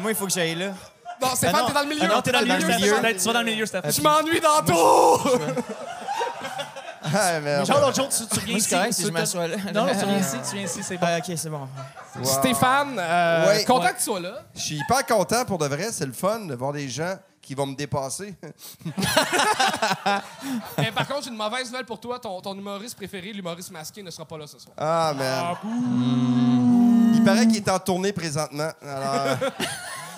Moi, il faut que j'aille là. Non, Stéphane, Ah non. t'es dans le milieu. Ah non, t'es dans le milieu. Tu vas dans le milieu, Steph. Je m'ennuie d'Anto! Ah, merde. Genre, l'autre jour, tu, tu viens ici. c'est correct si tu- je m'assois là. Non, non, tu viens ici, tu viens ici, c'est bon. Ah, ok, c'est bon. Wow. Stéphane, euh, Ouais. content Ouais. que tu sois là. Je suis hyper content pour de vrai. C'est le fun de voir des gens qui vont me dépasser. Mais par contre, j'ai une mauvaise nouvelle pour toi. Ton, ton humoriste préféré, l'humoriste masqué, ne sera pas là ce soir. Ah, man. Il paraît qu'il est en tournée présentement. Alors...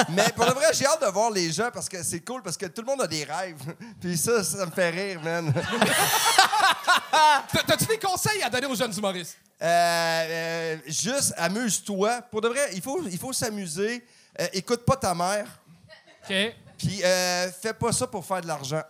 Mais pour de vrai, j'ai hâte de voir les gens parce que c'est cool, parce que tout le monde a des rêves. Puis ça, ça me fait rire, man. T'as- T'as-tu des conseils à donner aux jeunes humoristes? Euh, euh, juste amuse-toi. Pour de vrai, il faut, il faut s'amuser. Euh, écoute pas ta mère. OK. Puis euh, fais pas ça pour faire de l'argent.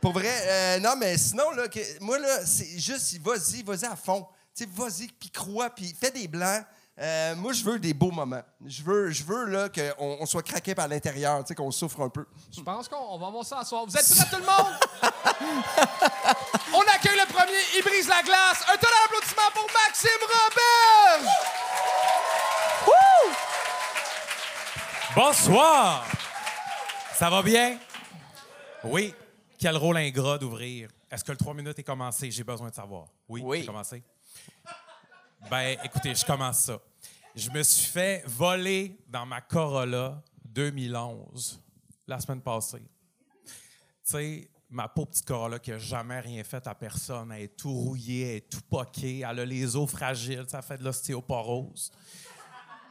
pour vrai, euh, non, mais sinon, là, que- moi, là, c'est juste, vas-y, vas-y à fond. Tu sais, vas-y, puis crois, puis fais des blancs. Euh, moi, je veux des beaux moments. Je veux, je veux là, qu'on on soit craqué par l'intérieur, tu sais, qu'on souffre un peu. Je pense qu'on on va voir ça à soir. Vous êtes prêts, tout le monde? On accueille le premier, il brise la glace. Un tonnerre d'applaudissements pour Maxime Robert! Bonsoir! Ça va bien? Oui. Quel rôle ingrat d'ouvrir. Est-ce que le 3 minutes est commencé? J'ai besoin de savoir. Oui, Oui. c'est commencé. Ben, écoutez, je commence ça. Je me suis fait voler dans ma Corolla 2011, la semaine passée. Tu sais, ma pauvre petite Corolla qui n'a jamais rien fait à personne, elle est tout rouillée, elle est tout poquée, elle a les os fragiles, ça fait de l'ostéoporose.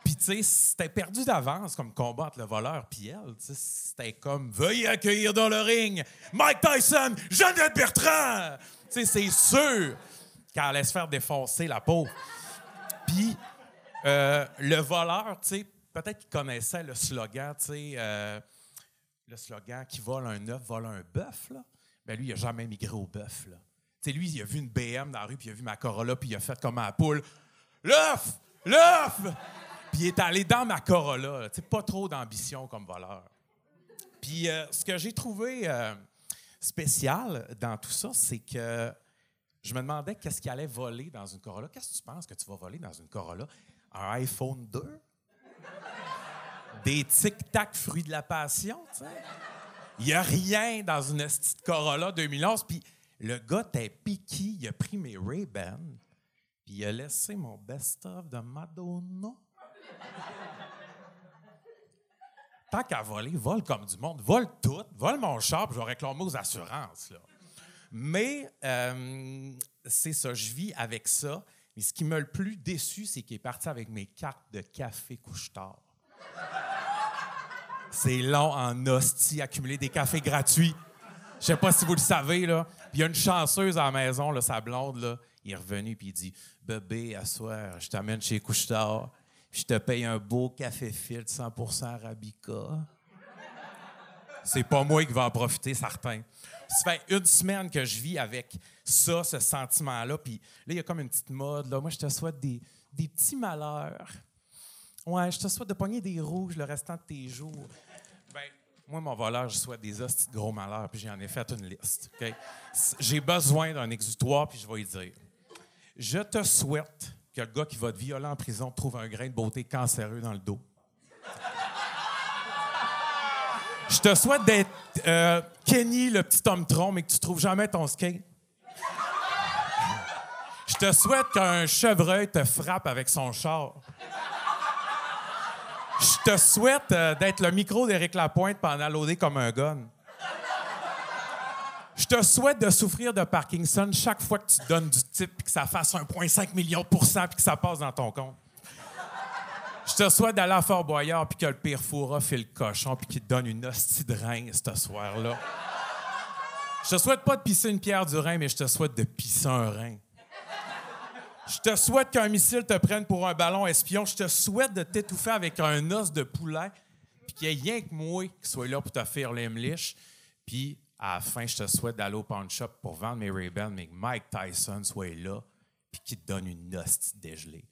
Puis, tu sais, c'était perdu d'avance comme combat entre le voleur puis elle. C'était comme Veuillez accueillir dans le ring Mike Tyson, Jeannette Bertrand! Tu sais, c'est sûr qu'elle allait se faire défoncer la peau. Euh, le voleur, tu sais, peut-être qu'il connaissait le slogan, tu sais, euh, le slogan qui vole un œuf, vole un bœuf, là. Ben lui, il n'a jamais migré au bœuf, là. Tu sais, lui, il a vu une BM dans la rue, puis il a vu ma Corolla, puis il a fait comme à la poule L'œuf! L'œuf! Puis il est allé dans ma Corolla, tu sais, pas trop d'ambition comme voleur. Puis euh, ce que j'ai trouvé spécial dans tout ça, c'est que je me demandais qu'est-ce qu'il allait voler dans une Corolla. Qu'est-ce que tu penses que tu vas voler dans une Corolla? Un iPhone 2? Des tic-tac fruits de la passion, tu sais? Il n'y a rien dans une petite Corolla 2011. Puis le gars t'es piqué, il a pris mes Ray-Ban, puis il a laissé mon best-of de Madonna. Tant qu'à voler, vole comme du monde. Vole tout. Vole mon char, puis je vais réclamer aux assurances. Là. Mais euh, c'est ça, je vis avec ça. Mais ce qui m'a le plus déçu, c'est qu'il est parti avec mes cartes de café couche-tard. C'est long en hostie, accumuler des cafés gratuits. Je sais pas si vous le savez, là. Puis il y a une chanceuse à la maison, là, sa blonde, là. Il est revenu, puis il dit Bébé, à soir, je t'amène chez Couche-Tard, je te paye un beau café filtre 100% Arabica. C'est pas moi qui va en profiter, certain. Ça fait une semaine que je vis avec ça, ce sentiment-là. Puis là, il y a comme une petite mode. Là. Moi, je te souhaite des, des petits malheurs. Ouais, je te souhaite de pogner des rouges le restant de tes jours. Ben, moi, mon voleur, je souhaite des hosties de gros malheurs, puis j'en ai fait une liste. J'ai besoin d'un exutoire, puis je vais y dire. Je te souhaite que le gars qui va te violer en prison trouve un grain de beauté cancéreux dans le dos. Je te souhaite d'être euh, Kenny, le petit homme tronc, mais que tu trouves jamais ton skate. Je te souhaite qu'un chevreuil te frappe avec son char. Je te souhaite euh, d'être le micro d'Éric Lapointe pendant loader comme un gun. Je te souhaite de souffrir de Parkinson chaque fois que tu donnes du type puis que ça fasse 1,5 million de puis que ça passe dans ton compte. Je te souhaite d'aller à Fort Boyard puis que le pire fourra fait le cochon puis qu'il te donne une hostie de rein ce soir-là. Je te souhaite pas de pisser une pierre du rein, mais je te souhaite de pisser un rein. Je te souhaite qu'un missile te prenne pour un ballon espion. Je te souhaite de t'étouffer avec un os de poulet, puis qu'il y ait rien que moi qui soit là pour te faire l'emliche. Puis, à la fin, je te souhaite d'aller au pawn shop pour vendre mes Ray-Ban, mais que Mike Tyson soit là, puis qu'il te donne une hostie dégelée.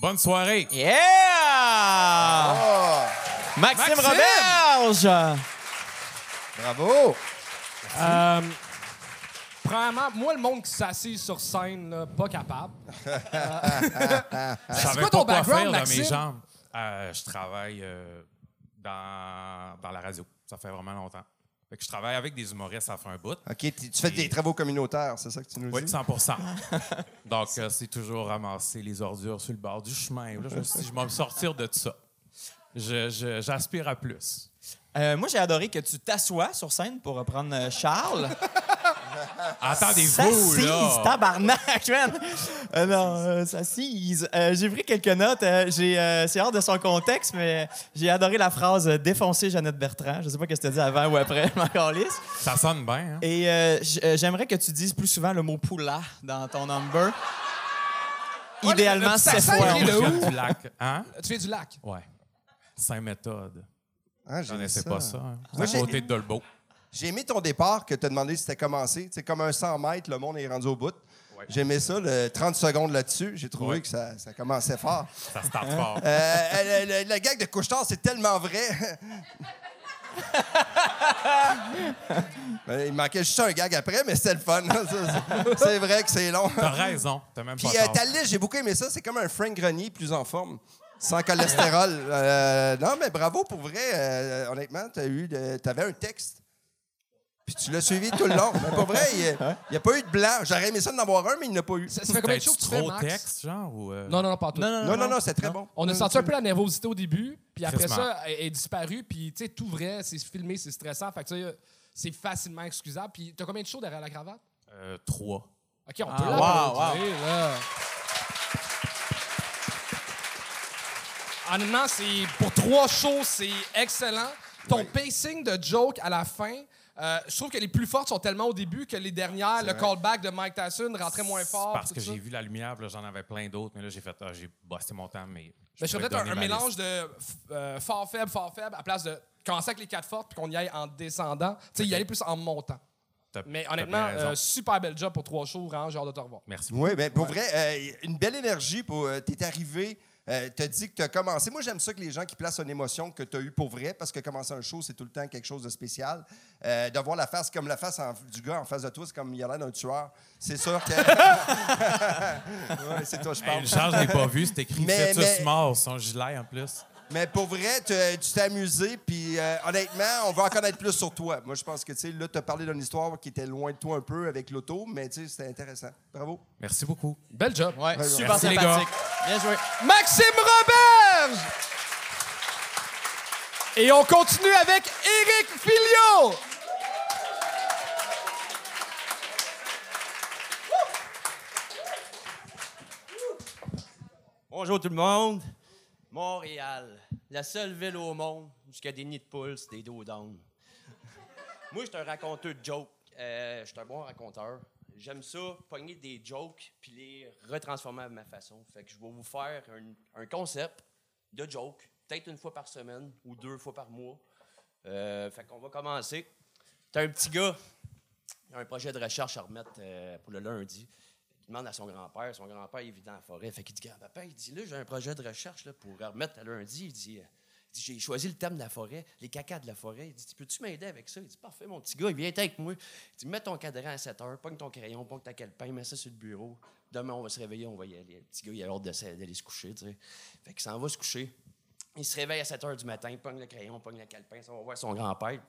Bonne soirée. Yeah! Oh, Maxime, Maxime! Roberge! bravo! Euh, premièrement, moi, le monde qui s'assied sur scène, là, pas capable. Je savais quoi pas ton quoi background, faire dans Maxime? mes jambes? Euh, je travaille euh, dans, dans la radio. Ça fait vraiment longtemps. Fait que je travaille avec des humoristes, ça fait un bout. OK, tu fais des travaux communautaires, c'est ça que tu nous Oui, dis? 100% Donc, euh, c'est toujours ramasser les ordures sur le bord du chemin. Là, je me suis dit, je vais me sortir de ça. Je- je- J'aspire à plus. Euh, moi, j'ai adoré que tu t'assoies sur scène pour reprendre euh, Charles. Attendez-vous, S'assise, là! tabarnak, man! Euh, non, euh, s'assise. Euh, j'ai pris quelques notes. euh, j'ai, euh, c'est hors de son contexte, mais j'ai adoré la phrase défoncer Jeannette Bertrand. Je sais pas ce que tu as dit avant ou après, calisse. Ça sonne bien, hein? Et j'aimerais que tu dises plus souvent le mot poula dans ton number. Ouais, Idéalement, c'est fois. de viens du lac. Hein? Tu viens du lac. Ouais. Saint-Méthode. Ah, Je connaissais ça. pas ça. Hein? À côté de Dolbeau. J'ai aimé ton départ que tu as demandé si c'était commencé. C'est comme un 100 mètres, le monde est rendu au bout. J'ai aimé ça, le 30 secondes là-dessus. J'ai trouvé Ouais. que ça, ça commençait fort. Ça starte fort. Euh, le, le- le gag de couche-tard, c'est tellement vrai. Ben, Il manquait juste un gag après, mais c'était le fun. C'est- vrai que c'est long. T'as raison. T'as même Puis pas euh, tort. ta liste, j'ai beaucoup aimé ça. C'est comme un Frank Grenier plus en forme. Sans cholestérol. Euh, non, mais bravo pour vrai. Euh, honnêtement, tu avais un texte. Puis tu l'as suivi tout le long. Mais pas vrai, il n'y a, pas eu de blanc. J'aurais aimé ça d'en avoir un, mais il n'y en a pas eu. Ça, ça fait combien de shows que tu fais, Max? texte, genre? Ou, euh, Non, non, non, pas tout. Non, non, non, c'est très bon. On a senti un peu la nervosité au début, puis après ça, elle est disparue, puis tu sais, tout vrai, c'est filmé, c'est stressant, fait que tu sais, c'est facilement excusable. Puis t'as combien de shows derrière la cravate? euh, trois. OK, on Ah, peut wow, l'applaudir, là. Honnêtement, c'est pour trois shows, c'est excellent. Ton pacing de joke à la fin, euh, je trouve que les plus fortes sont tellement au début que les dernières, le callback de Mike Tyson rentrait moins fort. Parce que j'ai vu la lumière, j'en avais plein d'autres, mais là, j'ai fait, ah, j'ai bossé mon temps, mais. Mais je ferais peut-être un, mélange liste. de euh, fort faible, fort faible, à place de commencer avec les quatre fortes puis qu'on y aille en descendant. Tu sais, y aller plus en montant. Mais honnêtement, euh, super bel job pour trois shows, vraiment, j'ai hâte de te revoir. Merci. Oui, bien, pour vrai, euh, une belle énergie. pour euh, T'es arrivé, euh, t'as dit que t'as commencé. Moi, j'aime ça que les gens qui placent une émotion que t'as eue pour vrai, parce que commencer un show, c'est tout le temps quelque chose de spécial. Euh, de voir la face comme la face en- du gars en face de toi, c'est comme il a l'air d'un tueur. C'est sûr que. Ouais, c'est toi, je Hey, parle. le charge, je l'ai pas vu. C'est écrit Mais- mais- mort, son gilet en plus. Mais pour vrai, tu t'es amusé, puis euh, honnêtement, on va en connaître plus sur toi. Moi, je pense que, tu sais, là, tu as parlé d'une histoire qui était loin de toi un peu avec l'auto, mais tu sais, c'était intéressant. Bravo. Merci beaucoup. Bel job. Ouais, super merci, les gars. sympathique. Bien joué. Maxime Roberge! Et on continue avec Éric Filio! Bonjour tout le monde. Montréal, la seule ville au monde où il y a des nids de poules, c'est des dos. Moi, je suis un raconteur de jokes. Euh, je suis un bon raconteur. J'aime ça, pogner des jokes puis les retransformer à ma façon. Fait que je vais vous faire un, un concept de joke, peut-être une fois par semaine ou deux fois par mois. Euh, fait qu'on va commencer. T'as un petit gars, il a un projet de recherche à remettre euh, pour le lundi. Il demande à son grand-père. Son grand-père, il vit dans la forêt. Fait qu'il dit Grand-papa, il dit Là, j'ai un projet de recherche là, pour remettre à lundi. Il dit, euh, il dit J'ai choisi le thème de la forêt, les cacas de la forêt. Il dit Peux-tu m'aider avec ça? Il dit Parfait, mon petit gars, viens avec moi. Il dit Mets ton cadran à 7 heures, pogne ton crayon, pogne ta calepin, mets ça sur le bureau. Demain, on va se réveiller, on va y aller. Le petit gars, il a l'ordre d'aller se coucher. tu sais. Fait qu'il s'en va se coucher. Il se réveille à 7 h du matin, il pogne le crayon, pogne le calepin, ça va voir son grand-père.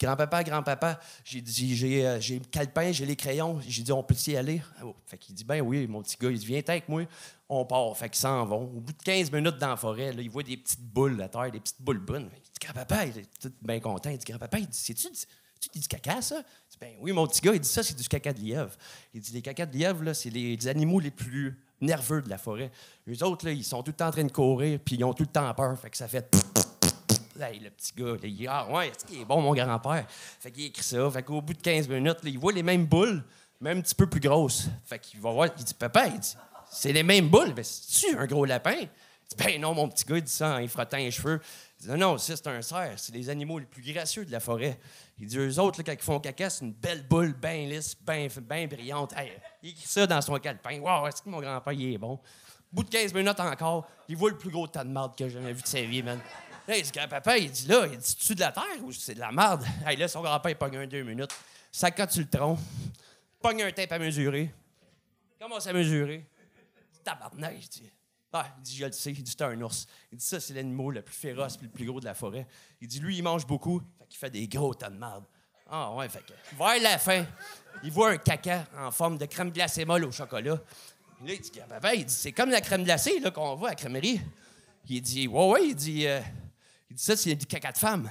Grand-papa, grand-papa, j'ai dit, j'ai, euh, j'ai le calepin, j'ai les crayons. J'ai dit, on peut y aller? Ah, oh. Fait qu'il dit, ben oui, mon petit gars, il dit, viens avec moi. On part. Fait qu'ils s'en vont. Au bout de 15 minutes dans la forêt, là, il voit des petites boules à terre, des petites boules brunes. Il dit, grand-papa, il est tout bien content. Il dit, grand-papa, il dit, c'est-tu tu du caca, ça? Il dit, ben oui, mon petit gars, il dit ça, c'est du caca de lièvre. Il dit, les cacas de lièvre, c'est les animaux les plus nerveux de la forêt. Les autres, là, ils sont tout le temps en train de courir, puis ils ont tout le temps peur. Fait que ça fait. Le petit gars, là, il Ah, ouais, est-ce qu'il est bon, mon grand-père? Fait qu'il écrit ça. Fait qu'au bout de 15 minutes, il voit les mêmes boules, mais un petit peu plus grosses. Fait qu'il va voir, il dit Papa, il dit, c'est les mêmes boules. Mais c'est-tu un gros lapin? Il dit Ben non, mon petit gars, il dit ça en frottant les cheveux. Il dit Non, non, ça, c'est un cerf. C'est les animaux les plus gracieux de la forêt. Il dit Eux autres, quand ils font caca, c'est une belle boule, bien lisse, bien brillante. Hey, il écrit ça dans son calepin. Wow, est-ce que mon grand-père, il est bon? bout de 15 minutes encore, il voit le plus gros tas de marde que j'ai jamais vu de sa vie, man. Là, il dit, grand-papa, il dit là, il dit, tu de la terre ou c'est de la marde? Hey, là, son grand-père, il pogne un deux minutes. Ça quand tu le tronc, pogne un tape à mesurer. Commence à mesurer? Tabarnak, je dis. Ah, il dit, je le sais. Il dit, c'est un ours. Il dit, ça, c'est l'animal le plus féroce et le plus gros de la forêt. Il dit, lui, il mange beaucoup. Fait qu'il fait des gros tas de marde. Ah, ouais, fait que, vers la fin, il voit un caca en forme de crème glacée molle au chocolat. Il dit, papa, il dit, c'est comme la crème glacée là, qu'on voit à la crèmerie. Il dit, ouais, ouais, il dit, euh, il dit ça, c'est du caca de femme.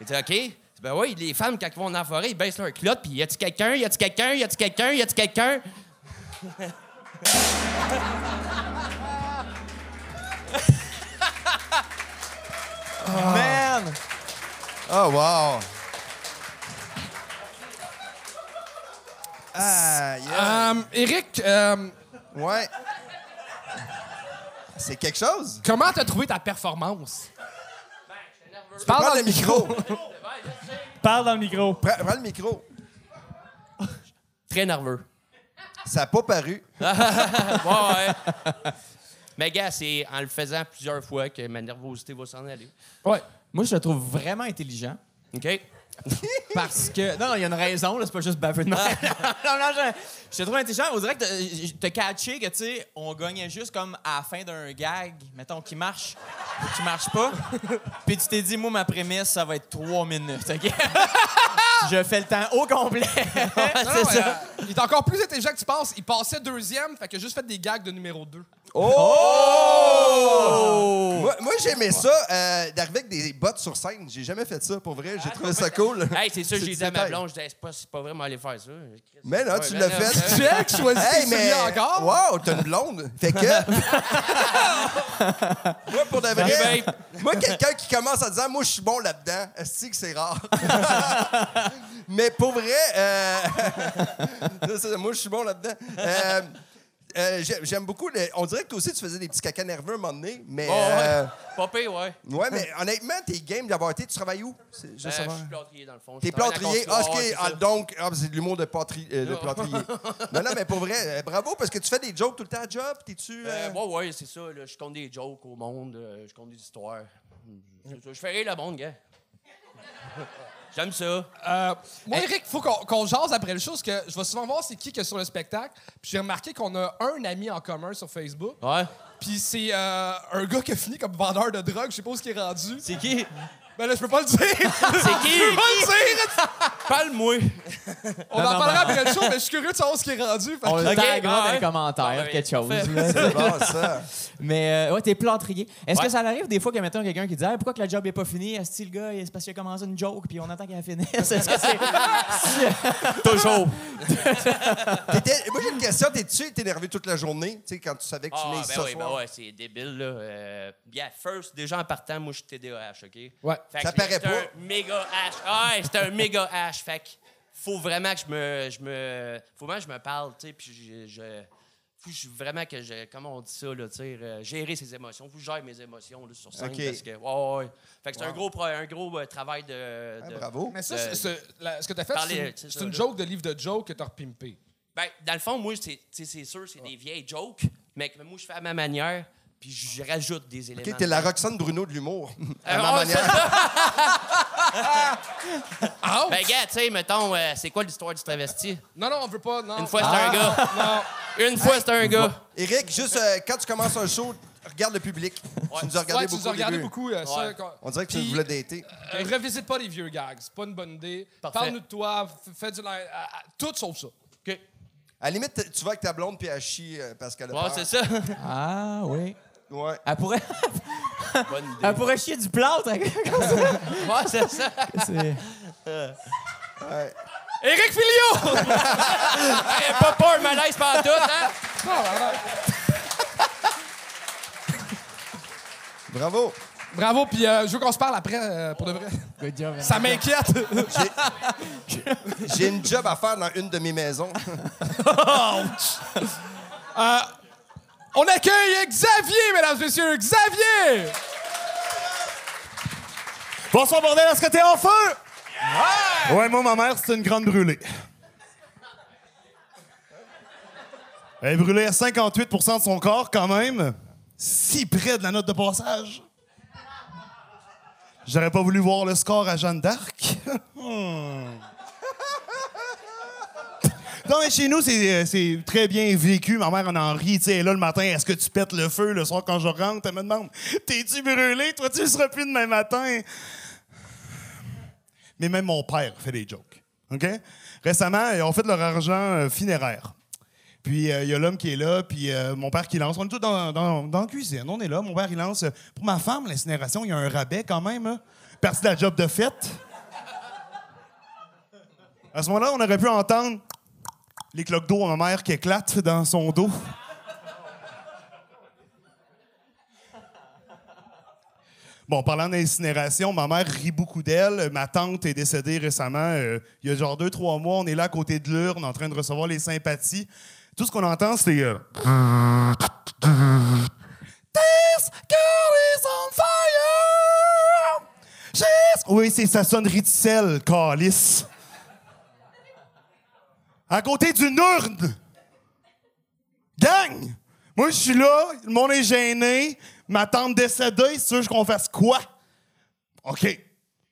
Il dit, OK. Ben oui, les femmes, quand ils vont dans la forêt, ils baissent leur culotte, puis y a-tu quelqu'un, y a-tu quelqu'un, y a-tu quelqu'un, y a-tu quelqu'un? Man! Oh, wow. Ah, yeah. Euh, Eric, euh, Ouais. C'est quelque chose? comment t'as trouvé ta performance? Tu peux Parle prendre dans le le micro. Parle dans le micro. prends, prends le micro. Très nerveux. Ça n'a pas paru. ouais, ouais. Mais gars, c'est en le faisant plusieurs fois que ma nervosité va s'en aller. Ouais. Moi, je le trouve vraiment intelligent. OK? Parce que. Non, non, il y a une raison, là, c'est pas juste baveux de même. non, non, je, je te trouve intelligent. On dirait que t'as- catché que, tu sais, on gagnait juste comme à la fin d'un gag, mettons, qui marche ou qui marche pas. Puis tu t'es dit, moi, ma prémisse, ça va être trois minutes, OK? je fais le temps au complet. Non, mais, euh, il est encore plus intelligent que tu penses. Il passait deuxième, fait a juste fait des gags de numéro 2. Oh! Moi, moi, j'aimais ça, euh, d'arriver avec des bottes sur scène. J'ai jamais fait ça, pour vrai. J'ai trouvé ça cool. Hey, c'est ça, j'ai dit à ma blonde, je disais, c'est pas, c'est pas vraiment aller faire ça. Mais là, tu l'as fait. qui choisis Hey, mais. encore? Wow, t'as une blonde. Fait que. moi, pour de vrai. Ben, moi, quelqu'un qui commence en disant, moi, je suis bon là-dedans, est que c'est rare? mais pour vrai. euh, moi, je suis bon là-dedans. Euh, euh, j'ai- J'aime beaucoup. le- On dirait que toi aussi, tu faisais des petits caca nerveux à un moment donné. Mais. Oh, ouais. euh, Pas pire, ouais. ouais, mais honnêtement, t'es game d'avoir été. Tu travailles où? Je Euh, je suis plâtrier, dans le fond. T'es plâtrier? Ah, ok. Ah, donc, ah, c'est de l'humour de, patri- euh, de plâtrier. non, non, mais pour vrai, euh, bravo, parce que tu fais des jokes tout le temps à job. T'es-tu. Euh, euh, ouais, ouais, c'est ça. Là, je compte des jokes au monde, euh, je compte des histoires. Je fais rire le monde, gars. J'aime ça. Euh, moi, Eric, il faut qu'on qu'on jase après le show, parce que je vais souvent voir c'est qui qui est sur le spectacle. Puis j'ai remarqué qu'on a un ami en commun sur Facebook. Ouais. Puis c'est euh, un gars qui a fini comme vendeur de drogue. Je sais pas où il est rendu. C'est qui? Ben là, je peux pas le dire. C'est qui? Je peux pas le dire. Parle-moi. On Non, en parlera après le show, mais je suis curieux de savoir ce qui est rendu. On le Ok, taguera dans les commentaires, ouais, quelque chose. C'est bon, ça. Mais euh, ouais, t'es plâtrier. Est-ce Ouais. que ça arrive des fois que, mettons, quelqu'un qui dit pourquoi que la job est pas finie? Est-ce que le gars, c'est parce qu'il a commencé une joke puis on attend qu'elle finisse? Est-ce que c'est. Toujours. Moi, j'ai une question. T'es-tu énervé toute la journée? Tu sais, quand tu savais que tu Ah, venais ben ce oui, ben soir? ouais, c'est débile, là. Euh, bien, first, déjà en partant, moi, je suis TDAH, OK? Ouais. Fait Ça paraît c'est pas. un méga H. Ah, ouais, c'est un méga H. Fait que faut vraiment que je me. Je me faut vraiment que je me parle, tu sais, puis je. je faut que je- vraiment que je. Comment on dit ça, là, tu sais, euh, gérer ses émotions. Faut que je gère mes émotions, là, sur scène. OK. Parce que. Ouais, ouais. Fait que c'est un gros, un gros euh, travail de. Ah, de- bravo. Mais ça, Euh, c'est- c'est- la- ce que t'as fait, parler, c'est une, tu sais, c'est ça, une là. joke de livre de joke que t'as repimpé. Ben, dans le fond, moi, c'est sûr, c'est des vieilles jokes, mais que moi, je fais à ma manière, puis je rajoute des éléments. OK, t'es la Roxane Bruno de l'humour. à Euh, ma manière. Ben, gars, tu sais, mettons, euh, c'est quoi l'histoire du travesti? Non, non, on veut pas. Non. Une fois, c'était un gars. Non. Une fois, c'était un gars. Eric, juste euh, quand tu commences un show, regarde le public. Tu nous as regardé Ouais, tu beaucoup. nous as au regardé début. beaucoup. euh, ça, Ouais. quand- On dirait que tu Puis, voulais dater. euh, revisite pas les vieux gags. C'est pas une bonne idée. Parfait. Parle-nous de toi. f- Fais du. li- à- Tout sauf ça. OK. À la limite, tu vas avec ta blonde puis elle chie euh, parce qu'elle a Ouais, peur. c'est ça. Ah, oui. Ouais. Elle pourrait, Bonne idée. elle pourrait chier du plâtre. Ouais, c'est ça. C'est- ouais. Éric Filio! Hey, pas peur, malaise pas tout, hein? Bravo. Bravo, puis euh, je veux qu'on se parle après, euh, pour de vrai. Good job, man. Ça m'inquiète. J'ai une job à faire dans une de mes maisons. On accueille Xavier, mesdames et messieurs. Xavier! Bonsoir, bordel, est-ce que t'es en feu? Ouais! Ouais, moi, ma mère, c'est une grande brûlée. Elle est brûlée à 58% de son corps, quand même. Si près de la note de passage. J'aurais pas voulu voir le score à Jeanne d'Arc. Hmm. Non, mais chez nous, c'est euh, c'est très bien vécu. Ma mère en en rit. Sais, là le matin, est-ce que tu pètes le feu le soir quand je rentre? Elle me demande, t'es-tu brûlé? Toi, tu le seras plus demain matin. Mais même mon père fait des jokes. OK? Récemment, ils ont fait leur argent euh, funéraire. Puis euh, il y a l'homme qui est là, puis mon père qui lance. On est tous dans, dans- dans la cuisine, on est là. Mon père, il lance. Pour ma femme, l'incinération, il y a un rabais quand même. Hein? Partie de la job de fête. À ce moment-là, on aurait pu entendre les cloques d'eau à ma mère qui éclatent dans son dos. Bon, parlant d'incinération, ma mère rit beaucoup d'elle. Ma tante est décédée récemment. euh, il y a genre deux, trois mois. On est là à côté de l'urne en train de recevoir les sympathies. Tout ce qu'on entend, c'est. euh, is on fire! Oui, c'est sa sonnerie de sel, calice. À côté d'une urne! Gang! Moi, je suis là, le monde est gêné, ma tante décédée, c'est sûr qu'on fasse quoi? OK.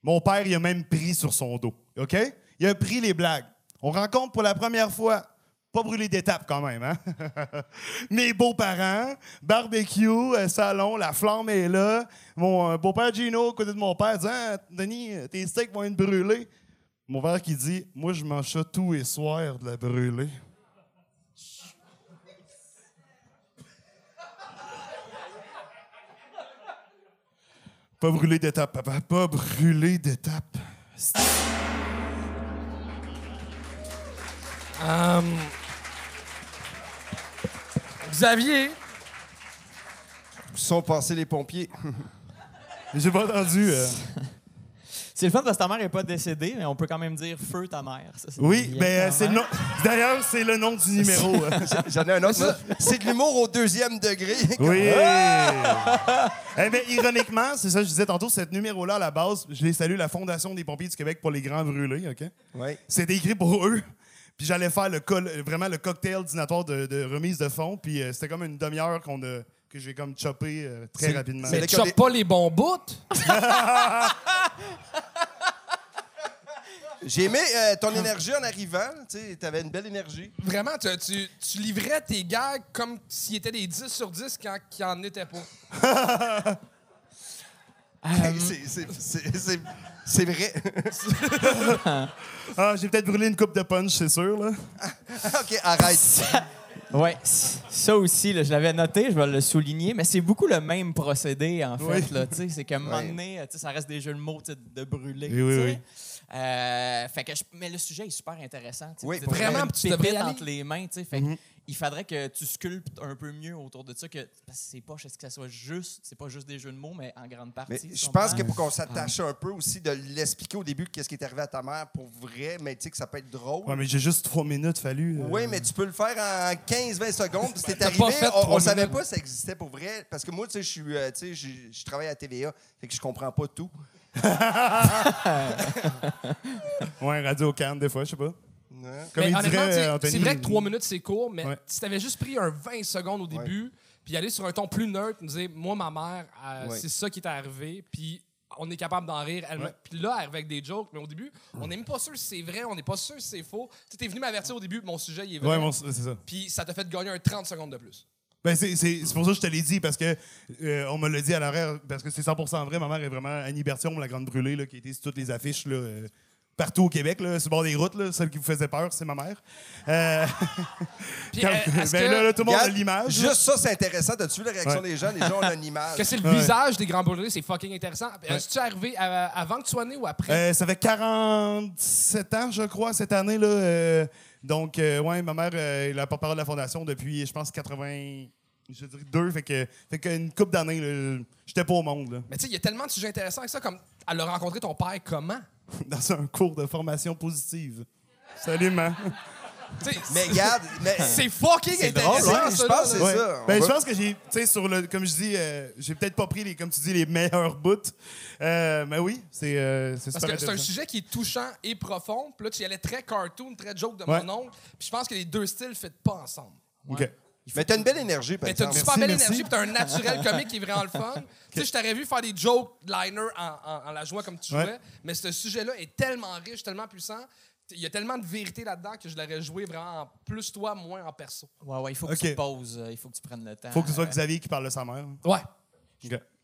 Mon père, il a même pris sur son dos. OK? Il a pris les blagues. On rencontre pour la première fois. Pas brûler d'étape quand même, hein? Mes beaux-parents, barbecue, euh, salon, la flamme est là. Mon euh, beau-père Gino, à côté de mon père, dit Ah, Denis, tes steaks vont être brûlés. Mon père qui dit Moi, je mange ça tous les soirs de la brûler. Pas brûler d'étape, papa. Pas brûler d'étape. Hum. Xavier, Où sont passés les pompiers? J'ai pas entendu. euh. C'est le fun parce que ta mère n'est pas décédée, mais on peut quand même dire feu ta mère. Ça, Oui, bien mais quand c'est le même. nom. D'ailleurs, c'est le nom du numéro. euh. J'en ai un autre. C'est de l'humour au deuxième degré. Oui! eh bien, ironiquement, c'est ça que je disais tantôt, ce numéro-là, à la base, je les salue, la Fondation des pompiers du Québec pour les grands brûlés, OK? Oui. C'était écrit pour eux. Puis j'allais faire le col- vraiment le cocktail dînatoire de, de remise de fonds. Puis euh, c'était comme une demi-heure qu'on a, que j'ai comme choppé euh, très rapidement. mais tu chopes pas les bons bouts. J'ai aimé euh, ton énergie en arrivant. Tu avais une belle énergie. Vraiment, tu, tu, tu livrais tes gags comme s'ils étaient des 10 sur 10 quand il en était pas. C'est- C'est vrai. Ah, j'ai peut-être brûlé une coupe de punch, c'est sûr. Là. OK, arrête. Ouais, c- ça aussi, là, je l'avais noté, je vais le souligner, mais c'est beaucoup le même procédé, en fait. Oui. c'est qu'à un moment donné, ça reste des jeux de mots de brûler. Oui, oui, oui. Euh, fait que je- mais le sujet est super intéressant. Oui, vraiment, tu aller. entre les mains. tu sais, Fait que il faudrait que tu sculptes un peu mieux autour de ça. Que, parce que c'est pas est-ce que ça soit juste, c'est pas juste des jeux de mots, mais en grande partie. Je pense que pour qu'on s'attache un peu aussi, de l'expliquer au début qu'est-ce qui est arrivé à ta mère pour vrai, mais tu sais que ça peut être drôle. Ouais, mais j'ai juste trois minutes fallu. euh. Oui, mais tu peux le faire en 15-20 secondes. puis C'était arrivé, on, savait pas si ça existait pour vrai. Parce que moi, tu sais, je suis, euh, tu sais, je je travaille à TVA, fait que je comprends pas tout. Ouais, Radio Cannes, des fois, je sais pas. Comme Mais il dirait, Anthony. c'est vrai que 3 minutes, c'est court, mais Ouais. si t'avais juste pris un 20 secondes au début, puis aller sur un ton plus neutre, nous dire Moi, ma mère, euh, Ouais. c'est ça qui est arrivé, puis on est capable d'en rire. Elle Ouais. Puis là, elle arrive avec des jokes, mais au début, on n'est même pas sûr si c'est vrai, on n'est pas sûr si c'est faux. Tu sais, t'es venu m'avertir au début, mon sujet, il est vrai. Ouais, c'est ça. Puis ça t'a fait gagner un 30 secondes de plus. Ben, c'est c'est- c'est pour ça que je te l'ai dit, parce que euh, on me l'a dit à l'horaire, parce que c'est 100% vrai. Ma mère est vraiment Annie Bertion, la grande brûlée, là, qui était sur toutes les affiches là, euh, partout au Québec, là, sur le bord des routes. Là, celle qui vous faisait peur, c'est ma mère. Euh, Puis, quand- euh, ben, que, là, là, tout le monde a l'image. Juste ça, c'est intéressant. T'as-tu vu la réaction Ouais. des gens? Les gens ont une image. que c'est le Ouais. visage des grands brûlés, c'est fucking intéressant. Est-ce que tu es arrivé avant que tu sois né ou après? Euh, ça fait 47 ans, je crois, cette année. là. Euh, donc, euh, ouais, ma mère euh, est la porte-parole de la Fondation depuis, je pense, 80. Je dirais deux. Fait que, fait qu'une couple d'années, j'étais pas au monde. là. Mais tu sais, il y a tellement de sujets intéressants avec ça, comme elle a rencontré ton père comment? dans un cours de formation positive. Salut, man. Mais regarde, mais. c'est fucking intéressant. drôle, ouais, ça, je pense que c'est ça. On Ben, je pense que j'ai, tu sais, sur le, comme je dis, euh, j'ai peut-être pas pris les, comme tu dis, les meilleurs bouts. Euh, mais oui, c'est, euh, c'est Parce super que c'est un sujet qui est touchant et profond. Puis là, tu y allais très cartoon, très joke de Ouais. mon oncle. Puis je pense que les deux styles ne fit pas ensemble. OK. Mais t'as une belle énergie, par Mais t'as une super belle merci. énergie, puis t'as un naturel comique qui est vraiment le fun. Tu sais, je t'aurais vu faire des jokes liner en, en- en la jouant comme tu Ouais. jouais, mais ce sujet-là est tellement riche, tellement puissant. Il y a tellement de vérité là-dedans que je l'aurais joué vraiment en plus toi, moins en perso. Ouais, ouais, il faut que tu te poses, euh, il faut que tu prennes le temps. Faut que ce soit Euh, Xavier qui parle de sa mère. Ouais.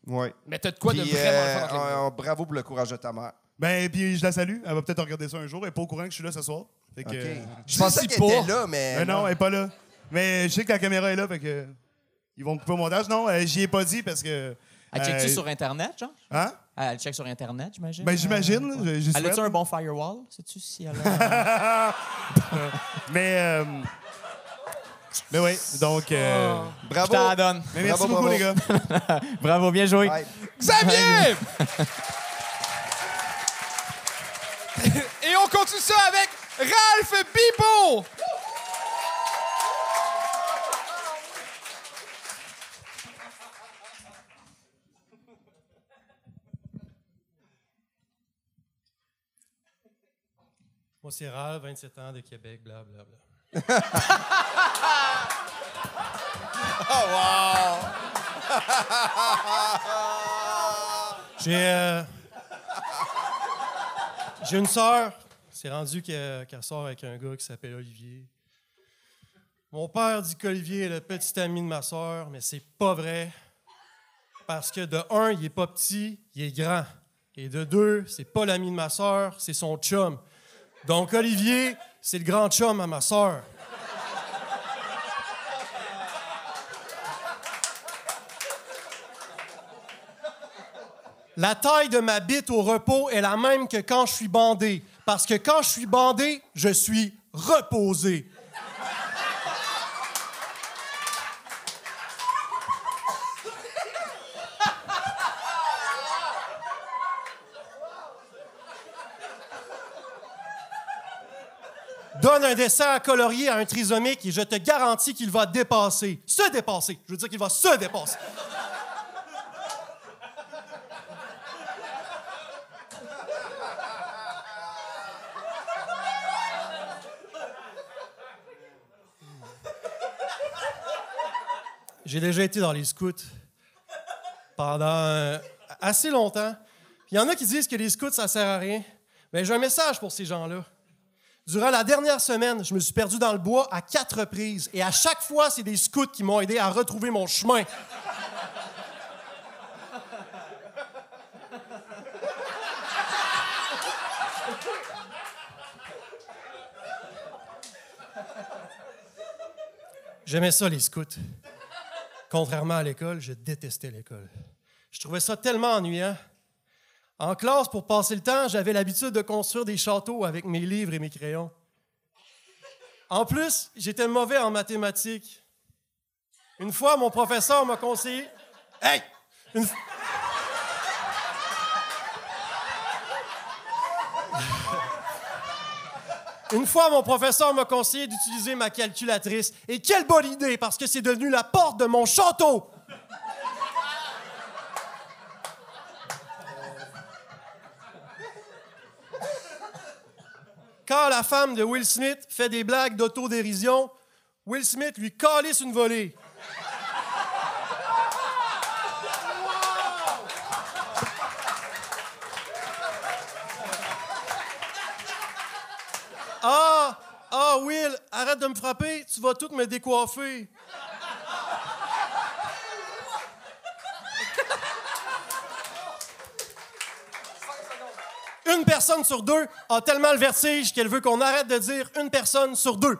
Ouais. Mais t'as de quoi de vraiment euh, euh, bravo pour le courage de ta mère. Ben, puis je la salue. Elle va peut-être regarder ça un jour. Elle est pas au courant que je suis là ce soir. Fait que, OK. euh, Je pensais qu'elle pas. était là, mais. ben non, elle est pas là. Mais je sais que la caméra est là, fait que. Ils vont couper au montage. Non, euh, j'y ai pas dit parce que. Elle check-tu euh, sur Internet, genre? Hein? Ah, Elle check sur Internet, j'imagine? Ben, j'imagine. Euh, Elle a-tu un bon firewall? Sais-tu si elle a... Mais. euh, Mais oui, donc. euh, Je Bravo. t'en donne. Mais merci Bravo, beaucoup, bravo. les gars. Bravo, bien joué. Xavier! Et on continue ça avec Ralph Bibo! Moi, c'est Ralph, 27 ans, de Québec, blablabla. J'ai. euh, J'ai une sœur. C'est rendu qu'elle qu'elle sort avec un gars qui s'appelle Olivier. Mon père dit qu'Olivier est le petit ami de ma sœur, mais c'est pas vrai. Parce que de un, il est pas petit, il est grand. Et de deux, c'est pas l'ami de ma sœur, c'est son chum. Donc Olivier, c'est le grand chum à ma sœur. La taille de ma bite au repos est la même que quand je suis bandé. Parce que quand je suis bandé, je suis reposé. Donne un dessin à colorier à un trisomique et je te garantis qu'il va dépasser. Se dépasser. Je veux dire qu'il va se dépasser. J'ai déjà été dans les scouts pendant euh, assez longtemps. Il y en a qui disent que les scouts, ça sert à rien. Mais j'ai un message pour ces gens-là. Durant la dernière semaine, je me suis perdu dans le bois à quatre reprises. Et à chaque fois, c'est des scouts qui m'ont aidé à retrouver mon chemin. J'aimais ça, les scouts. Contrairement à l'école, je détestais l'école. Je trouvais ça tellement ennuyant. En classe, pour passer le temps, j'avais l'habitude de construire des châteaux avec mes livres et mes crayons. En plus, j'étais mauvais en mathématiques. Une fois, mon professeur m'a conseillé. Hey! Une... Une fois, mon professeur m'a conseillé d'utiliser ma calculatrice. Et quelle bonne idée, parce que c'est devenu la porte de mon château! Femme de Will Smith fait des blagues d'autodérision, Will Smith lui calisse une volée. Ah! Ah, Will, arrête de me frapper, tu vas tout me décoiffer. Une personne sur deux a tellement le vertige qu'elle veut qu'on arrête de dire une personne sur deux.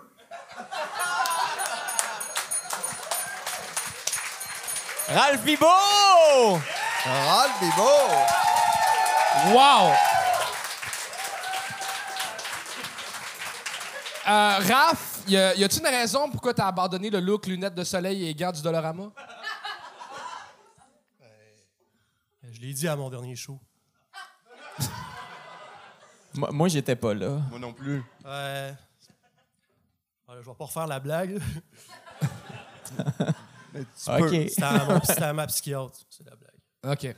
Ralph Bibo! Ralph Bibo! Wow! Euh, Raph, y a- y a-tu une raison pourquoi t'as abandonné le look lunettes de soleil et gants du Dolorama? Je l'ai dit à mon dernier show. Moi, moi, j'étais pas là. Moi non plus. Euh, je vais pas refaire la blague. OK. C'était à, ma psychiatre. C'est la blague. OK.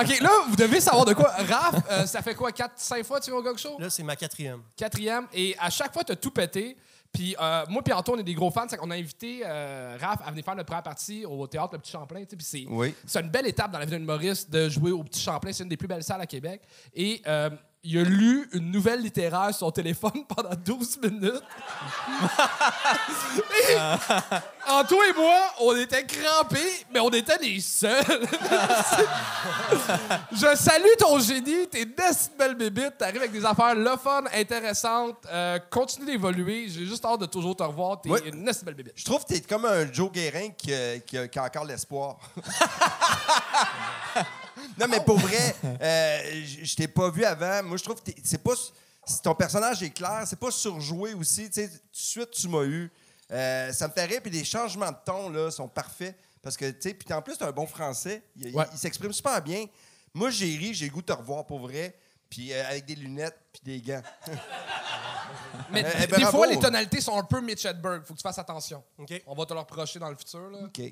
OK, là, vous devez savoir de quoi. Raph, euh, ça fait quoi, 4-5 fois que tu vas au Gog Show? Là, c'est ma quatrième. Quatrième. Et à chaque fois, tu as tout pété. Puis euh, moi puis Antoine, on est des gros fans. On a invité euh, Raph à venir faire notre première partie au théâtre Le Petit Champlain. Puis c'est Oui. c'est une belle étape dans la vie d'un humoriste de jouer au Petit Champlain. C'est une des plus belles salles à Québec. Et euh, il a lu une nouvelle littéraire sur son téléphone pendant 12 minutes. Et Antoine et moi, on était crampés, mais on était les seuls. Je salue ton génie. T'es une esti de belle bébite. T'arrives avec des affaires le fun, intéressantes. Euh, continue d'évoluer. J'ai juste hâte de toujours te revoir. T'es Ouais. une belle bébite. Je trouve que t'es comme un Joe Guérin qui, a, qui a encore l'espoir. Non, mais pour vrai, euh, je t'ai pas vu avant. Moi, je trouve que t'es- c'est pas. si ton personnage est clair, c'est pas surjoué aussi. Tu sais, tout de suite, tu m'as eu. Euh, ça me fait rire, puis les changements de ton là, sont parfaits. Parce que, tu sais, puis en plus, t'as un bon français. Il, il- Ouais. il s'exprime super bien. Moi, j'ai ri, j'ai le goût de te revoir pour vrai. Puis euh, avec des lunettes, puis des gants. Mais Eh, eh, des bravo. fois, les tonalités sont un peu Mitch Hedberg. Faut que tu fasses attention. OK. On va te le reprocher dans le futur. Là. OK.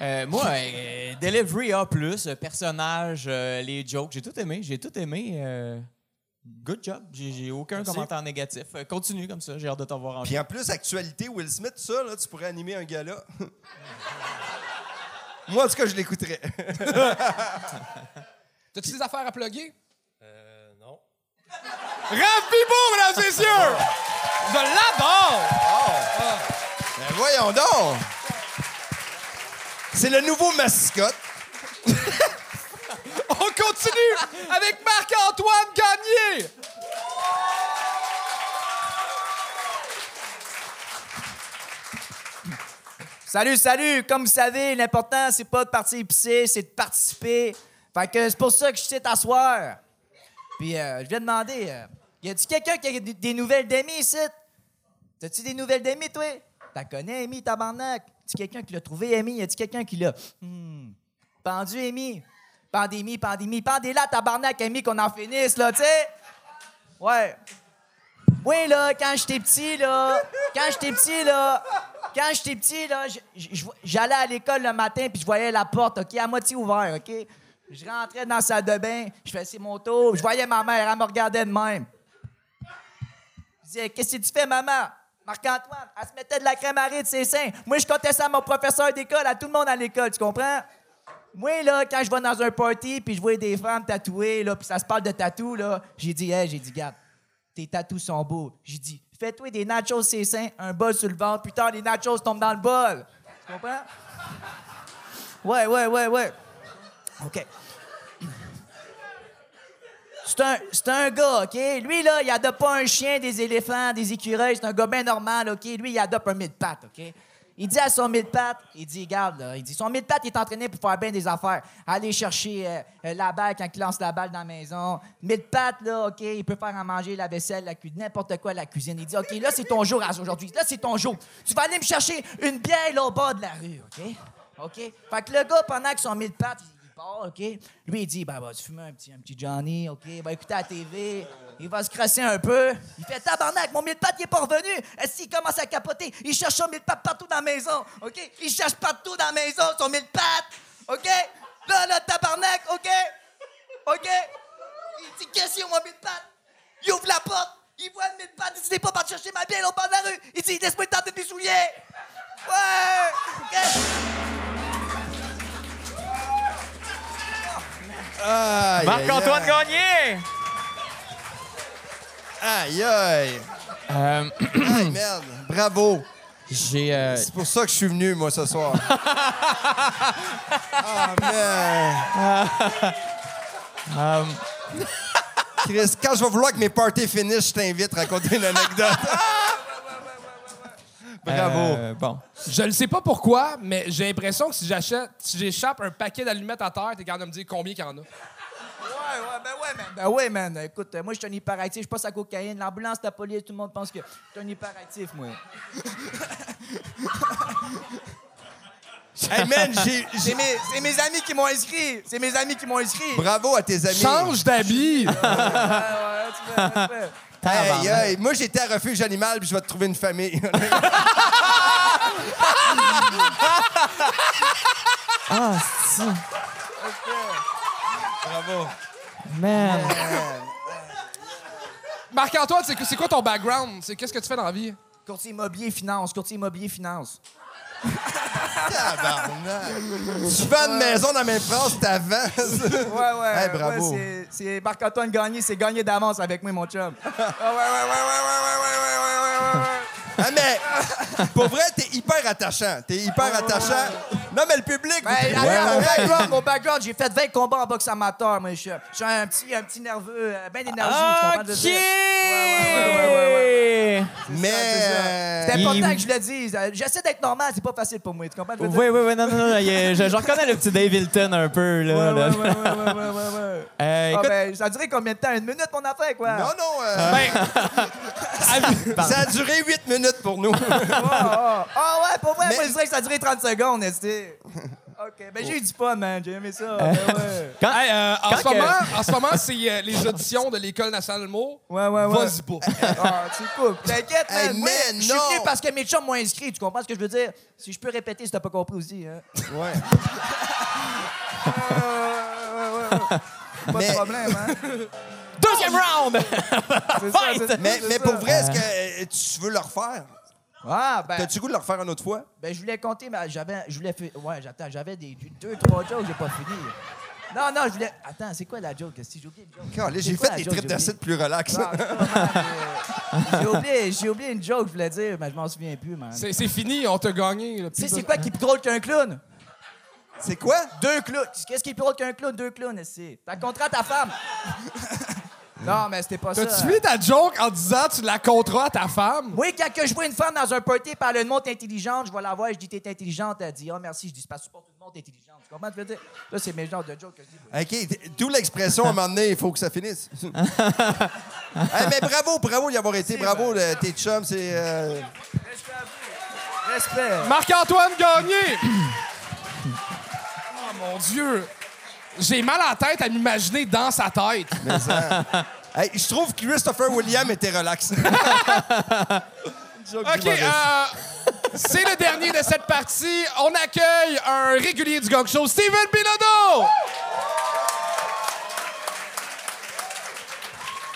Euh, moi, euh, Delivery A, euh, personnage, euh, les jokes, j'ai tout aimé. J'ai tout aimé. euh, good job. J'ai aucun commentaire négatif. Euh, continue comme ça. J'ai hâte de te revoir en Puis en plus, actualité, Will Smith, tout ça, là, tu pourrais animer un gala. Moi, en tout cas, je l'écouterais. T'as-tu des affaires à plugger? Euh, non. Raph Bibo, mesdames et messieurs! Je l'adore! Ben voyons donc! C'est le nouveau mascotte. On continue avec Marc-Antoine Gagné! Salut, salut! Comme vous savez, l'important, c'est pas de partir pisser, c'est de participer. Fait que c'est pour ça que je suis t'asseoir. Puis, euh, je viens demander, euh, y a-tu quelqu'un qui a des, nouvelles d'Amy ici? T'as-tu des nouvelles d'Amy, toi? T'as connais Amy, tabarnak? Y'a-tu quelqu'un qui l'a trouvé, Amy? Y'a-tu quelqu'un qui l'a... Hmm. Pendu, Amy? Pandémie, pandémie. Pendez-la, tabarnak, Amy, qu'on en finisse, là, tu sais? Ouais. Oui, là, quand j'étais petit, là, quand j'étais petit, là, quand j'étais petit, là, j'allais à l'école le matin puis je voyais la porte, OK, à moitié ouverte, OK? Je rentrais dans sa de bain, je faisais mon tour, je voyais ma mère, elle me regardait de même. Je disais, qu'est-ce que tu fais, maman? Marc-Antoine, elle se mettait de la crème aride de ses seins. Moi, je comptais ça à mon professeur d'école, à tout le monde à l'école, tu comprends? Moi, là, quand je vais dans un party puis je vois des femmes tatouées, là, puis ça se parle de tatou, là, j'ai dit, hey, j'ai dit, garde, tes tatous sont beaux. J'ai dit, fais-toi des nachos ses seins, un bol sur le ventre, putain, les nachos tombent dans le bol. Tu comprends? Ouais, ouais, ouais, ouais. OK. C'est un, un gars, OK? Lui, là, il adopte pas un chien, des éléphants, des écureuils. C'est un gars bien normal, OK? Lui, il adopte un mille pattes, OK? Il dit à son mille pattes, il dit, regarde, là, il dit, son mille pattes, il est entraîné pour faire bien des affaires. Aller chercher euh, euh, la balle quand il lance la balle dans la maison. Mille pattes, là, OK, il peut faire à manger la vaisselle, la cuisine, n'importe quoi la cuisine. Il dit, OK, là, c'est ton jour aujourd'hui. Là, c'est ton jour. Tu vas aller me chercher une bière, là, au bas de la rue, OK? OK? Fait que le gars, pendant que son mille pattes, il il part, OK? Lui, il dit, ben, va se fumer un petit, un petit Johnny, OK? Va écouter la TV. Il va se crasser un peu. Il fait tabarnak, mon mille pattes, il est pas revenu. Est-ce qu'il commence à capoter? Il cherche son mille pattes partout dans la maison, OK? Il cherche partout dans la maison son mille pattes, OK? Là, là, tabarnak, OK? OK? Il dit, qu'est-ce qu'il y a, mon mille pattes? Il ouvre la porte. Il voit le mille pattes. Il dit, t'es pas parti chercher ma bière au bord de la rue. Il dit, laisse-moi tenter tes souliers. Ouais! OK? Aïe, Marc-Antoine aïe, Gagné! Aïe, aïe. Euh, Aïe, merde. Bravo. J'ai. euh, C'est pour ça que je suis venu, moi, ce soir. Ah, man. euh, Chris, quand je vais vouloir que mes parties finissent, je t'invite à raconter une anecdote. Bravo. euh, bon. Je ne sais pas pourquoi, mais j'ai l'impression que si j'achète, si j'échappe un paquet d'allumettes à terre, t'es capable de me dire combien qu'il y en a. Ouais, ouais, ben ouais, man. Ben ouais, man. Écoute, euh, moi, je suis un hyperactif, je passe à cocaïne. L'ambulance, la police, tout le monde pense que je suis un hyperactif, moi. Hey, man, j'ai. j'ai- C'est mes, c'est mes amis qui m'ont inscrit. C'est mes amis qui m'ont inscrit. Bravo à tes amis. Change d'habit! Ouais, ouais, tu fais, tu fais. Hey, hey, moi, j'étais à refuge animal, puis je vais te trouver une famille. Ah, si. Bravo. Man. Marc-Antoine, c'est c'est quoi ton background? C'est qu'est-ce que tu fais dans la vie? Courtier immobilier finance, courtier immobilier finance. Tabarnak. Tu vends une maison dans la même phrase, t'avances. Ouais, ouais. Hey, bravo. ouais, c'est- c'est Marc-Antoine Gagné, c'est gagné d'avance avec moi, mon chum. Ah, ouais, ouais, ouais, ouais, ouais, ouais, ouais, ouais, ouais, ouais, ouais. Ah, mais pour vrai, t'es hyper attachant. T'es hyper attachant. Non, mais le public, Ben, mon background, mon background, j'ai fait 20 combats en boxe amateur, moi. Je suis je suis un petit, un petit nerveux, euh, ben d'énergie, tu comprends? Mais. euh, C'est important Il- que je le dise. Euh, J'essaie d'être normal, c'est pas facile pour moi, tu comprends? Oui, oui, oui, non, non, non. je, je reconnais le petit Dave Hilton un peu, là. Ouais, là. ouais, ouais, ouais. Euh, Ah, écoute, ben, ça a duré combien de temps? Une minute, mon affaire, quoi? Non, non. euh, Ben, ça a duré 8 minutes pour nous. Ah, ah. Ah ouais, pour vrai, Mais- moi, je dirais que ça a duré 30 secondes, est OK, ben j'ai eu du fun, man. J'ai aimé ça. Ben ouais. quand- Hey, euh, en, Quand ce moment, en ce moment, c'est euh, les auditions de l'École nationale de l'humour. Ouais, ouais, ouais. Vas-y pas. Ah, c'est cool. T'inquiète, man. Hey, man, je suis non. venu parce que mes chums m'ont inscrit. Tu comprends ce que je veux dire? Si je peux répéter si t'as pas compris aussi. Hein? Ouais. Pas Mais- de problème, hein? Deuxième round! C'est ça, c'est ça, Mais, mais pour vrai, est-ce que euh, tu veux le refaire? Ah, ben, T'as-tu le goût de le refaire une autre fois? ben je voulais compter, mais j'avais. Je voulais faire. Ouais, j'attends, j'avais des deux, trois jokes, j'ai pas fini. Non, non, je voulais. Attends, c'est quoi la joke? Si j'ai oublié une joke? J'ai fait des trips d'acide plus relax. Ah, euh, J'ai oublié, j'ai oublié une joke, je voulais dire, mais je m'en souviens plus, man. Tu C'est c'est fini, on t'a gagné. là. sais, c'est quoi qui est plus drôle qu'un clown? C'est quoi? Deux clowns. Qu'est-ce qui est plus drôle qu'un clown? Deux clowns, c'est. T'as contrat ta femme. Non, mais c'était pas ça. T'as-tu mis ta joke en disant tu la compteras à ta femme? Oui, quand que je vois une femme dans un party parler de monde intelligente, je vais la voir, je dis t'es intelligente, elle dit oh merci, je dis c'est pas pour tout le monde t'es intelligente. Tu comprends ce que je veux dire? Là, c'est mes genres de jokes que je dis. OK, d'où l'expression à un moment donné, il faut que ça finisse. Hey, mais bravo, bravo d'y avoir été. Bravo, le- tes chums, c'est. euh, Respect à vous. Respect. Marc-Antoine Gagné! oh mon Dieu! J'ai mal à la tête à m'imaginer dans sa tête. mais ça- Hey, je trouve que Christopher William était relax. OK, euh, c'est le dernier de cette partie. On accueille un régulier du Gang Show, Steven Bilodeau!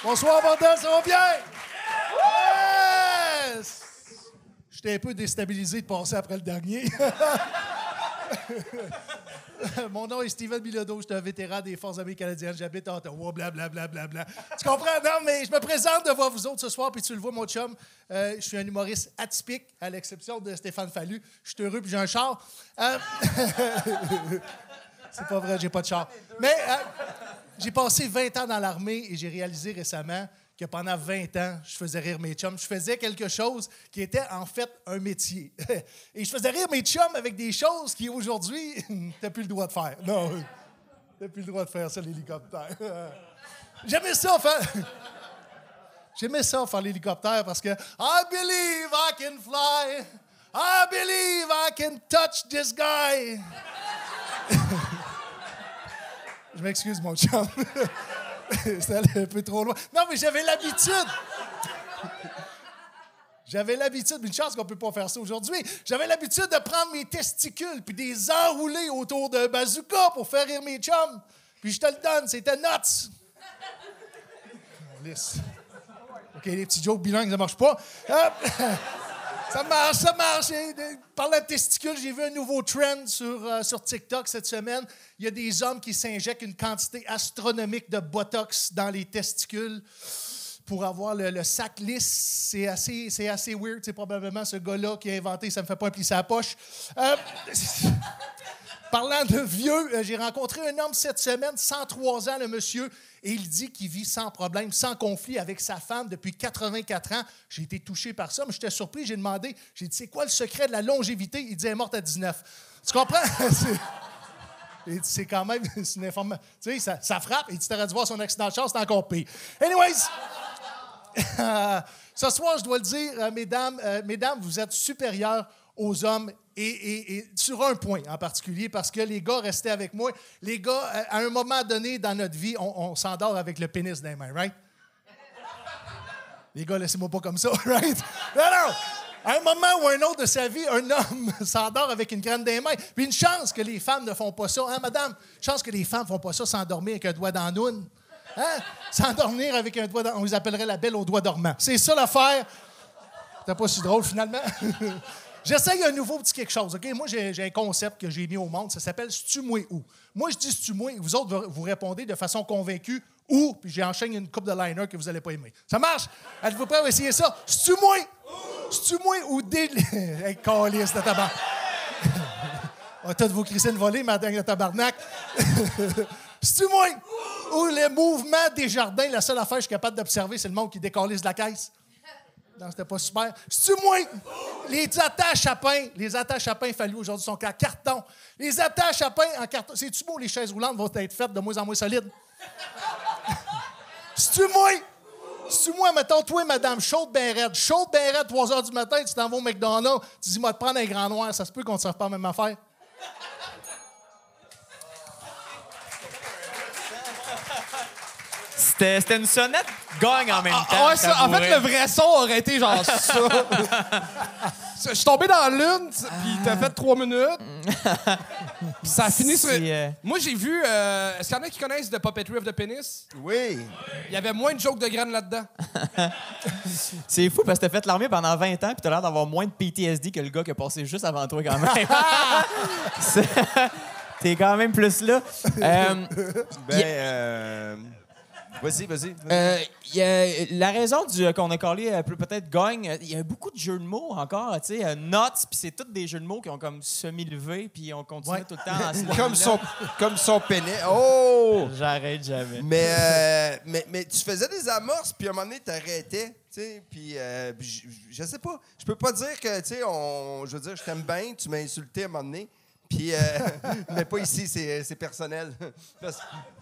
Bonsoir, bordel, ça va bien? Yes! J'étais un peu déstabilisé de passer après le dernier. Mon nom est Steven Bilodeau, je suis un vétéran des Forces armées canadiennes, j'habite à Ottawa, blablabla. Bla, bla, bla, bla. Tu comprends? Non, mais je me présente devant vous autres ce soir, puis tu le vois, mon chum, euh, je suis un humoriste atypique, à l'exception de Stéphane Fallu. Je suis heureux, puis j'ai un char. Euh, C'est pas vrai, j'ai pas de char. Mais euh, j'ai passé 20 ans dans l'armée et j'ai réalisé récemment que pendant 20 ans, je faisais rire mes chums. Je faisais quelque chose qui était en fait un métier. Et je faisais rire mes chums avec des choses qui aujourd'hui, t'as plus le droit de faire. Non, t'as plus le droit de faire ça, l'hélicoptère. J'aimais ça faire. J'aimais ça faire l'hélicoptère parce que I believe I can fly. I believe I can touch this guy. Je m'excuse, mon chum. Allé un peu trop loin. Non, mais j'avais l'habitude. J'avais l'habitude, une chance qu'on peut pas faire ça aujourd'hui. J'avais l'habitude de prendre mes testicules puis des enrouler autour d'un bazooka pour faire rire mes chums. Puis je te le donne, c'était nuts. OK, les petits jokes bilingues, ça marche pas. Hop. Ça marche, ça marche. De- Parlant de testicules, j'ai vu un nouveau trend sur, euh, sur TikTok cette semaine. Il y a des hommes qui s'injectent une quantité astronomique de Botox dans les testicules pour avoir le, sac lisse. C'est assez, assez weird. C'est probablement ce gars-là qui a inventé Ça me fait pas un pli sa poche. Euh, Parlant de vieux, euh, j'ai rencontré un homme cette semaine, 103 ans, le monsieur, et il dit qu'il vit sans problème, sans conflit avec sa femme depuis 84 ans. J'ai été touché par ça, mais j'étais surpris. J'ai demandé, j'ai dit, c'est quoi le secret de la longévité? Il dit, elle est morte à 19. Tu comprends? C'est- quand même une information. Tu sais, ça, ça frappe. Et tu t'aurais dû voir son accident de char, c'est encore pire. Anyways, ce soir, je dois le dire, euh, mesdames, euh, mesdames, vous êtes supérieures aux hommes et, sur un point en particulier, parce que les gars, restez avec moi. Les gars, euh, à un moment donné dans notre vie, on, s'endort avec le pénis dans les mains, right? Les gars, laissez-moi pas comme ça, right? Non, non! À un moment ou un autre de sa vie, un homme s'endort avec une graine des mains. Puis une chance que les femmes ne font pas ça. Hein, madame? Chance que les femmes ne font pas ça s'endormir avec un doigt dans la noune. Hein? S'endormir avec un doigt... On les appellerait la belle au doigt dormant. C'est ça l'affaire. C'était pas si drôle, finalement. J'essaye un nouveau petit quelque chose, OK? Moi, j'ai un concept que j'ai mis au monde. Ça s'appelle « tu moi où ». Moi, je dis « tu moi ». Vous autres, vous répondez de façon convaincue « ou », puis j'enchaîne une coupe de liner que vous n'allez pas aimer. Ça marche? Êtes-vous prêts à essayer ça? « tu moi tu moi ou des... hey, calice de tabac. On va tous vous crisser une volée, madame de tabarnak. tu moi ou le mouvement des jardins, la seule affaire que je suis capable d'observer, c'est le monde qui décalise de la caisse. Non, c'était pas super. C'est-tu moins? Les attaches à pain, les attaches à pain fallu aujourd'hui sont en carton. Les attaches à pain en carton. C'est-tu beau, les chaises roulantes vont être faites de moins en moins solides? C'est-tu moins? C'est-tu moi, mettons, toi, madame, chaude ben raide. Chaude ben raide, 3 heures du matin, tu t'en vas au McDonald's, tu dis, moi, te prendre un grand noir, ça se peut qu'on ne serve pas la même affaire? C'était c'était une sonnette gagne en même temps. Ah, ouais, ça, en fait, le vrai son aurait été genre ça. Je suis tombé dans l'une, t- puis t'as fait trois minutes. Puis ça a fini sur. Euh, Moi, j'ai vu. euh, Est-ce qu'il y en a qui connaissent The Puppetry of the Penis? Oui. Il y avait moins de jokes de graines là-dedans. C'est fou parce que t'as fait l'armée pendant 20 ans puis t'as l'air d'avoir moins de PTSD que le gars qui a passé juste avant toi quand même. C'est- T'es quand même plus là. Euh, Ben, Yeah. euh, Vas-y, vas-y. euh, il y a- la raison du, qu'on a collé euh, peut- peut-être gagne, euh, il y a beaucoup de jeux de mots encore, tu sais, euh, nuts, puis c'est tous des jeux de mots qui ont comme semi-levé, puis on continue Ouais. tout le temps en se comme, son, comme son pénis. Oh! J'arrête jamais. Mais, euh, mais, mais tu faisais des amorces, puis à un moment donné, t'arrêtais. Tu sais, puis euh, je, je sais pas. Je peux pas dire que, tu sais, on- je veux dire, je t'aime bien, tu m'as insulté à un moment donné. Puis, euh, mais pas ici, c'est c'est personnel. Parce,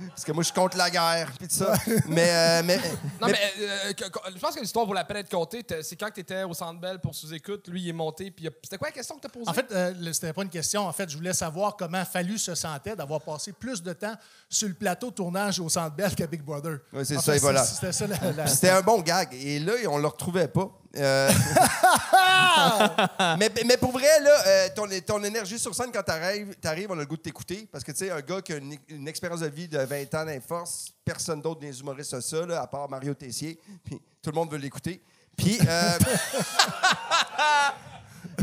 parce que moi, je suis contre la guerre, puis tout ça. Mais, euh, mais, Non, mais- mais, euh, que- que- je pense que l'histoire vaut la peine d'être contée. C'est quand tu étais au Centre Bell pour sous-écoute, lui, il est monté, puis c'était quoi la question que t'as posée? En fait, euh, c'était pas une question. En fait, je voulais savoir comment Fallu se sentait d'avoir passé plus de temps sur le plateau de tournage au Centre Bell qu'à Big Brother. Ouais, c'est ça, fait, et voilà. C'était ça la- la- Puis C'était un bon gag. Et là, on le retrouvait pas. Euh, mais, mais pour vrai, là, euh, ton, ton énergie sur scène, quand t'arrives, t'arrives, on a le goût de t'écouter. Parce que, tu sais, un gars qui a une, une expérience de vie de 20 ans d'inforce, personne d'autre des humoristes a ça, là, à part Mario Tessier. Puis tout le monde veut l'écouter. Puis. euh,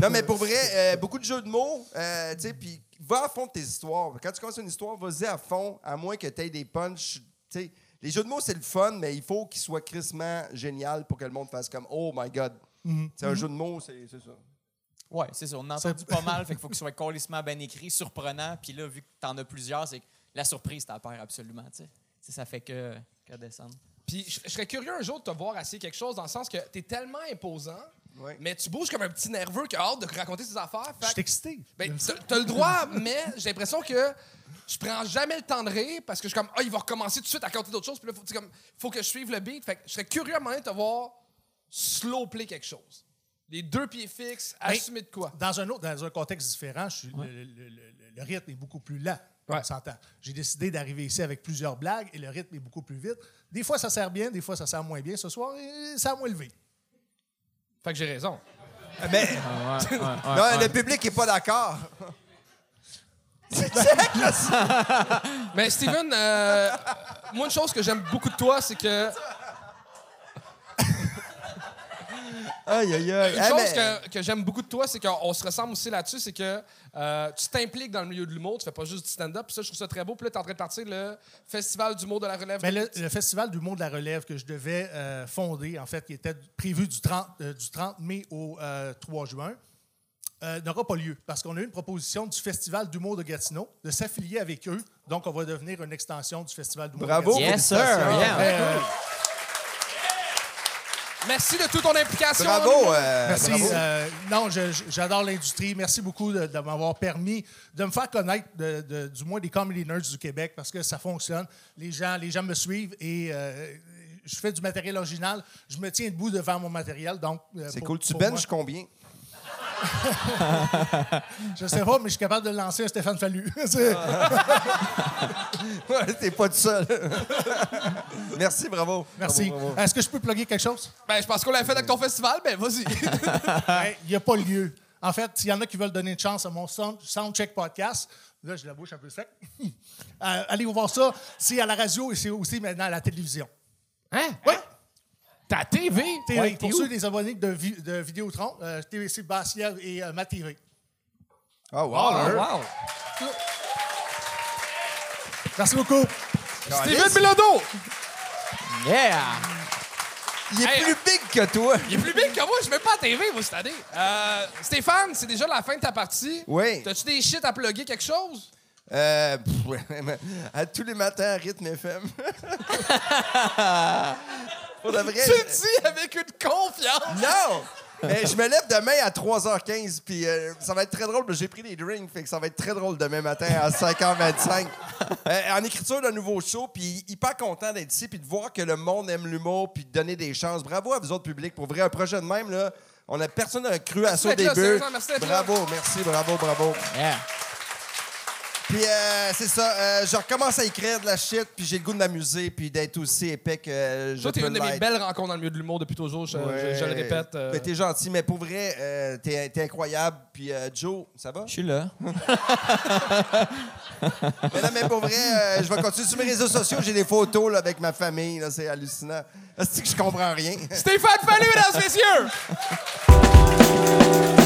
non, mais pour vrai, beaucoup de jeux de mots, tu sais, puis va à fond de tes histoires. Quand tu commences une histoire, vas-y à fond, à moins que tu aies des punchs. Tu sais, les jeux de mots, c'est le fun, mais il faut qu'ils soient crissement génial pour que le monde fasse comme Oh my God. C'est un jeu de mots, c'est c'est ça. Ouais, c'est ça. On a entendu pas mal, fait qu'il faut qu'il soit colissement bien écrit, surprenant. Puis là, vu que t'en as plusieurs, c'est que la surprise peur absolument, tu sais. Tu sais. Ça fait que, que descendre. Puis je je serais curieux un jour de te voir essayer quelque chose dans le sens que t'es tellement imposant, Ouais. mais tu bouges comme un petit nerveux qui a hâte de raconter ses affaires. Je suis excité. Ben, t'as le droit, mais j'ai l'impression que je prends jamais le temps de rire parce que je suis comme, ah, il va recommencer tout de suite à compter d'autres choses. Puis là, faut, tu sais, comme, faut que je suive le beat. Fait que je serais curieux à un moment donné de te voir slow play quelque chose. Les deux pieds fixes, Ben, assumer de quoi? Dans un, autre, dans un contexte différent, je suis- le, le- le- le- le rythme est beaucoup plus lent. Ouais. On s'entend. J'ai décidé d'arriver ici avec plusieurs blagues et le rythme est beaucoup plus vite. Des fois, ça sert bien, des fois, ça sert moins bien. Ce soir, euh, ça a moins levé. Fait que j'ai raison. Mais non, le public n'est pas d'accord. C'est là. Mais Steven, euh, moi, une chose que j'aime beaucoup de toi, c'est que. Aïe, aïe, aïe. Une Eh, chose mais- que, que j'aime beaucoup de toi, c'est qu'on se ressemble aussi là-dessus, c'est que euh, tu t'impliques dans le milieu de l'humour, tu fais pas juste du stand-up, puis ça, je trouve ça très beau. Puis là, t'es en train de partir le Festival d'humour de la relève. Ben, le, le Festival du monde de la relève que je devais euh, fonder, en fait, qui était prévu du 30, euh, du 30 mai au euh, 3 juin, euh, n'aura pas lieu parce qu'on a eu une proposition du Festival d'humour de Gatineau de s'affilier avec eux. Donc, on va devenir une extension du Festival d'humour Bravo. de Gatineau. Yes, sir. Yeah. Merci de toute ton implication. Bravo. euh, Merci. bravo. Euh, non, j'adore l'industrie. Merci beaucoup de, de m'avoir permis de me faire connaître, de- de- du moins des comedy nerds du Québec, parce que ça fonctionne. Les gens, les gens me suivent et euh, je fais du matériel original. Je me tiens debout devant mon matériel. Donc, euh, C'est cool. Tu benches combien? Je sais pas, mais je suis capable de lancer un Stéphane Fallu. C'est- Ouais, T'es pas tout seul. Merci, bravo. Merci. Bravo, bravo. Est-ce que je peux plugger quelque chose? Ben, je pense qu'on l'a fait avec ton festival, ben vas-y. Il n'y a pas lieu. En fait, s'il y en a qui veulent donner une chance à mon Sound- Soundcheck Podcast, Là, j'ai la bouche un peu sec. Euh, allez voir ça. C'est à la radio et c'est aussi maintenant à la télévision. Hein? Oui. Ta TV? TV, Ouais, pour t'es ceux des abonnés de, Vi- de Vidéotron, euh, TVC Bastien et euh, Ma TV. Oh, wow. Oh, wow. Merci beaucoup. Steven Bilodeau! Yeah! Il est Hey. plus big que toi. Il est plus big que moi, je mets pas à TV, moi, cette année. Euh, Stéphane, c'est déjà la fin de ta partie. Oui. T'as-tu des shit à plugger quelque chose? Euh, pff, à tous les matins à Rythme FM. Pour de vrai. Tu le dis avec une confiance! Non! Mais je me lève demain à 3h15, puis euh, ça va être très drôle. parce que J'ai pris des drinks, fait que ça va être très drôle demain matin à 5h25. Euh, en écriture d'un nouveau show, puis hyper content d'être ici, puis de voir que le monde aime l'humour, puis de donner des chances. Bravo à vous autres publics. Pour vrai, un projet de même, là, on a personne n'a cru à ça au là, début. sérieusement, merci d'être là. Bravo, merci, bravo, bravo. Yeah. Puis euh, c'est ça, euh, je recommence à écrire de la shit, puis j'ai le goût de m'amuser, puis d'être aussi épais que euh, je Toi, t'es peux une de mes l'être. belles rencontres dans le milieu de l'humour depuis toujours, je, je- je le répète. euh. Ben, t'es gentil, mais pour vrai, euh, t'es, t'es incroyable. Puis euh, Joe, ça va? Je suis là. Mais non, mais pour vrai, euh, je vais continuer sur mes réseaux sociaux. J'ai des photos là, avec ma famille. Là, c'est hallucinant. C'est que je comprends rien? Stéphane Fallu, mesdames et messieurs!